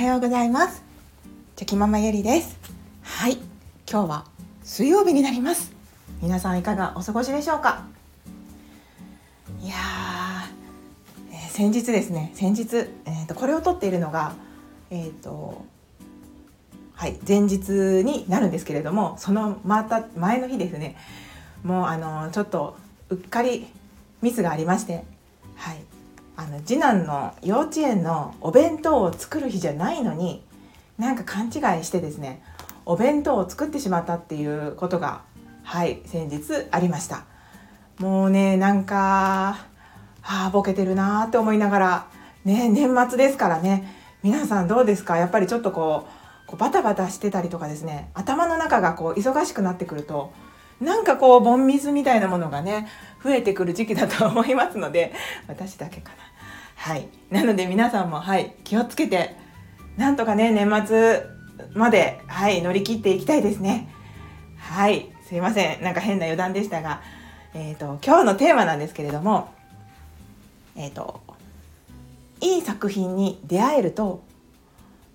はようございます。チョキママゆりです。はい。今日は水曜日になります。皆さんいかがお過ごしでしょうか？いやー、えー、先日ですね。先日、えーと、これを撮っているのがえっ、ー、とはい前日になるんですけれどもそのまた前の日ですね。もうあのちょっとうっかりミスがありましてはい。あの次男の幼稚園のお弁当を作る日じゃないのになんか勘違いしてですねお弁当を作ってしまったっていうことがはい先日ありました。もうねなんかはあボケてるなーって思いながらね年末ですからね皆さんどうですか？やっぱりちょっとこうこうバタバタしてたりとかですね頭の中がこう忙しくなってくるとなんかこうボンミスみたいなものがね増えてくる時期だと思いますので私だけかな。はい。なので皆さんもはい気をつけてなんとかね年末まではい乗り切っていきたいですね。はい。すいません。なんか変な余談でしたがえっ、ー、と今日のテーマなんですけれどもえっ、ー、といい作品に出会えると、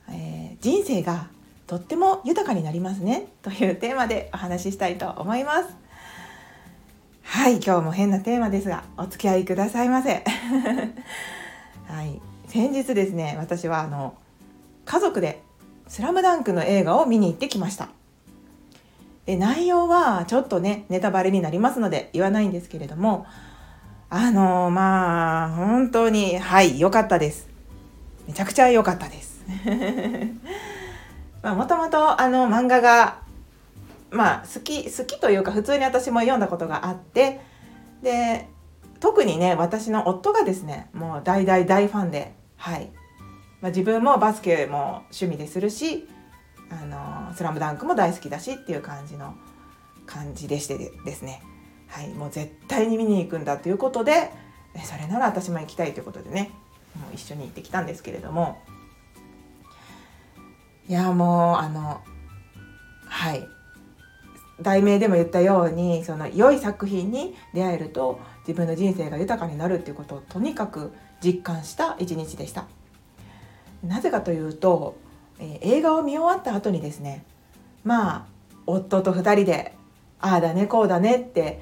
えー、人生がとっても豊かになりますね。というテーマでお話ししたいと思います。はい。今日も変なテーマですがお付き合いくださいませ。はい、先日ですね私はあの家族で「スラムダンクの映画を見に行ってきました。で内容はちょっとねネタバレになりますので言わないんですけれどもあのまあ本当にはい良かったです。めちゃくちゃ良かったです。もともとあの漫画がまあ好き好きというか普通に私も読んだことがあってで特にね私の夫がですねもう大大大ファンではい、まあ、自分もバスケも趣味でするし「あのスラムダンクも大好きだしっていう感じの感じでしてですね。はい。もう絶対に見に行くんだということでそれなら私も行きたいということでねもう一緒に行ってきたんですけれども。いやもうあのはい。題名でも言ったようにその良い作品に出会えると自分の人生が豊かになるっていうことをとにかく実感した一日でした。なぜかというと、え、映画を見終わった後にですねまあ夫と2人でああだねこうだねって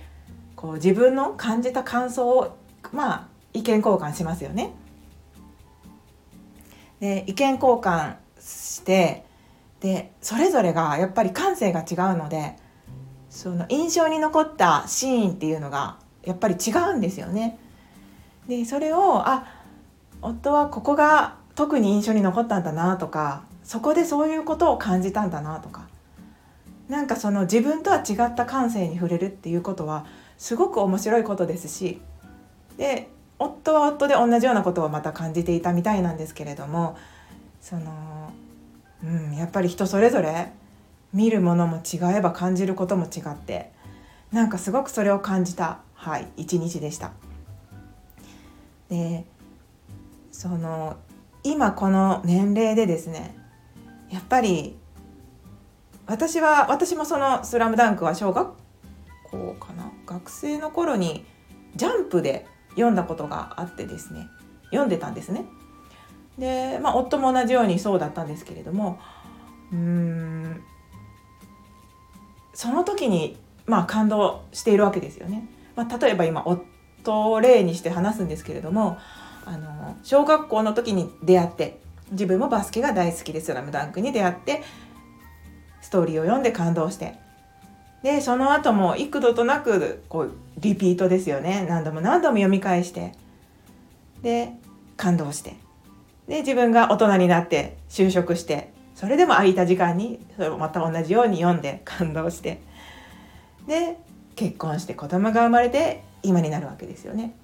こう自分の感じた感想をまあ意見交換しますよね。で意見交換してでそれぞれがやっぱり感性が違うのでその印象に残ったシーンっていうのがやっぱり違うんですよね。でそれをあ夫はここが特に印象に残ったんだなとかそこでそういうことを感じたんだなとかなんかその自分とは違った感性に触れるっていうことはすごく面白いことですしで夫は夫で同じようなことをまた感じていたみたいなんですけれどもその、うん、やっぱり人それぞれ見るものも違えば感じることも違ってなんかすごくそれを感じた、はい、一日でした。でその今この年齢でですねやっぱり私は私もその「スラムダンクは小学校かな？学生の頃にジャンプで読んだことがあってですね読んでたんですね。でまあ夫も同じようにそうだったんですけれどもうーんその時にまあ感動しているわけですよね。まあ、例えば今夫を例にして話すんですけれどもあの小学校の時に出会って自分もバスケが大好きで「スラムダンクに出会ってストーリーを読んで感動して。でその後も幾度となくこうリピートですよね。何度も何度も読み返して。で感動して。で自分が大人になって就職して。それでも空いた時間にそれをまた同じように読んで感動してで結婚して子供が生まれて今になるわけですよね。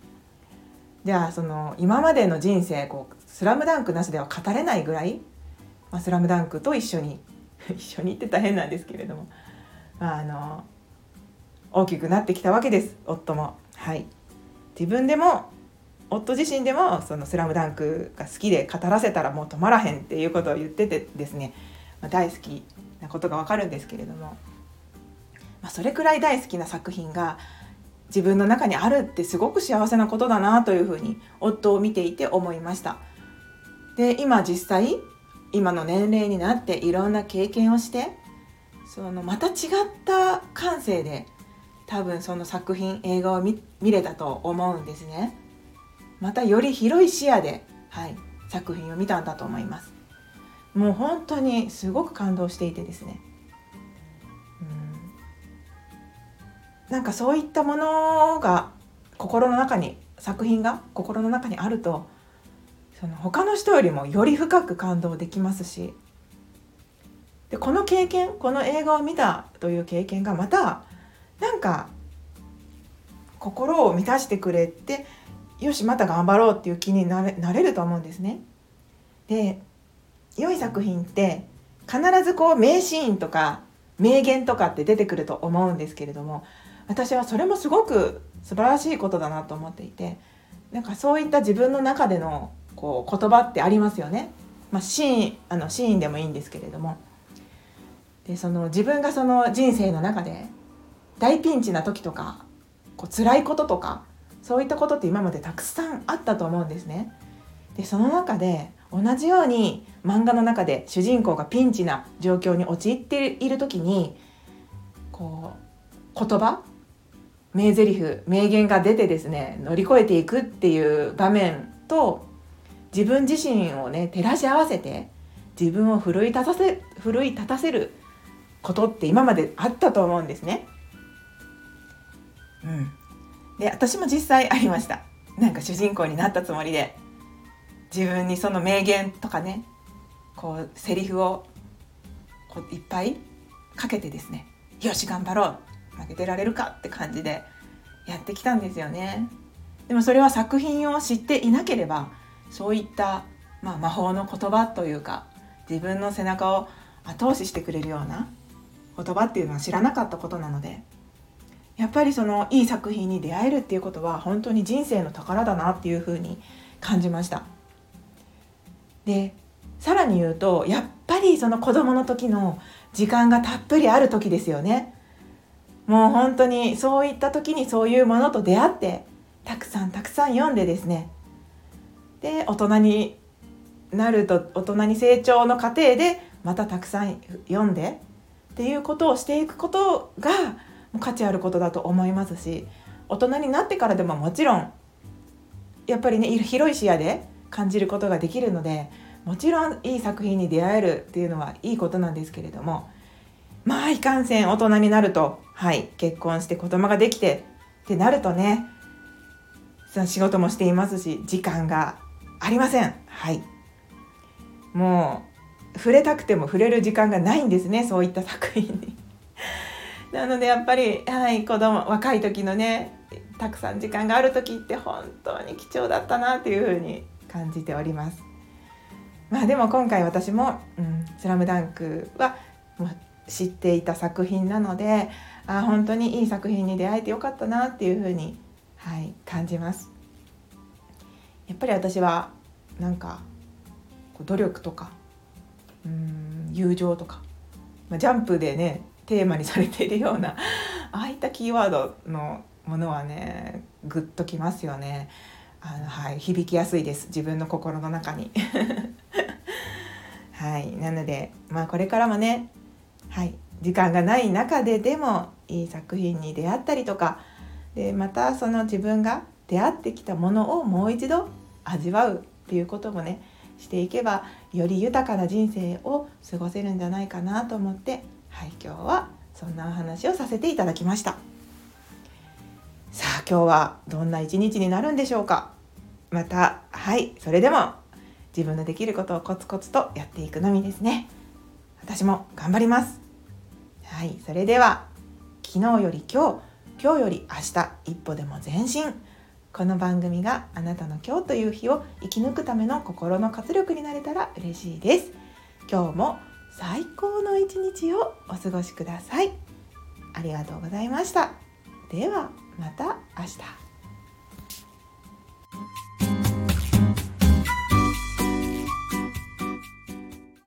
じゃあその今までの人生こうスラムダンクなしでは語れないぐらい、まあ、スラムダンクと一緒に 一緒にって大変なんですけれども、まあ、あの大きくなってきたわけです夫も。はい自分でも夫自身でもその「スラムダンクが好きで語らせたらもう止まらへんっていうことを言っててですね、まあ、大好きなことがわかるんですけれども、まあ、それくらい大好きな作品が自分の中にあるってすごく幸せなことだなというふうに夫を見ていて思いました。で今実際今の年齢になっていろんな経験をしてそのまた違った感性で多分その作品映画を見れたと思うんですねまたより広い視野で、はい、作品を見たんだと思います。もう本当にすごく感動していてですね。なんかそういったものが心の中に作品が心の中にあるとその他の人よりもより深く感動できますしでこの経験この映画を見たという経験がまたなんか心を満たしてくれてよしまた頑張ろうっていう気になれなれると思うんですね。で良い作品って必ずこう名シーンとか名言とかって出てくると思うんですけれども私はそれもすごく素晴らしいことだなと思っていてなんかそういった自分の中でのこう言葉ってありますよね。まあ、シーンあのシーンでもいいんですけれどもでその自分がその人生の中で大ピンチな時とかこう辛いこととかそういったことって今までたくさんあったと思うんですね。でその中で同じように漫画の中で主人公がピンチな状況に陥っている時にこう言葉名台詞名言が出てですね乗り越えていくっていう場面と自分自身をね照らし合わせて自分を奮い立たせ奮い立たせることって今まであったと思うんですね。うん、で私も実際ありました。なんか主人公になったつもりで。自分にその名言とかねこうセリフをこういっぱいかけてですね。よし頑張ろう。負けてられるかって感じでやってきたんですよね。でもそれは作品を知っていなければそういった、まあ、魔法の言葉というか自分の背中を後押ししてくれるような言葉っていうのは知らなかったことなのでやっぱりそのいい作品に出会えるっていうことは本当に人生の宝だなっていうふうに感じました。でさらに言うとやっぱりその子供の時の時間がたっぷりある時ですよね。もう本当にそういった時にそういうものと出会ってたくさんたくさん読んでですねで大人になると大人に成長の過程でまたたくさん読んでっていうことをしていくことが価値あることだと思いますし大人になってからでももちろんやっぱりね広い視野で感じることができるのでもちろんいい作品に出会えるっていうのはいいことなんですけれどもまあいかんせん大人になるとはい結婚して子供ができてってなるとね仕事もしていますし時間がありません。はい。もう触れたくても触れる時間がないんですねそういった作品に。なのでやっぱり、はい、子供若い時のねたくさん時間がある時って本当に貴重だったなというふうに感じております。まあでも今回私も「うん、スラムダンクはもう知っていた作品なのであ本当にいい作品に出会えてよかったなっていうふうに、はい、感じます。やっぱり私はなんか努力とかうん友情とか、まあ、ジャンプでねテーマにされているようなああいったキーワードのものはねグッときますよね。あのはい、響きやすいです自分の心の中に。はいなのでまあこれからもね、はい、時間がない中ででもいい作品に出会ったりとかでまたその自分が出会ってきたものをもう一度味わうっていうこともねしていけばより豊かな人生を過ごせるんじゃないかなと思ってはい今日はそんなお話をさせていただきました。さあ今日はどんな一日になるんでしょうか？またはいそれでも自分のできることをコツコツとやっていくのみですね。私も頑張ります。はいそれでは昨日より今日今日より明日一歩でも前進。この番組があなたの今日という日を生き抜くための心の活力になれたら嬉しいです。今日も最高の一日をお過ごしください。ありがとうございました。ではまた明日。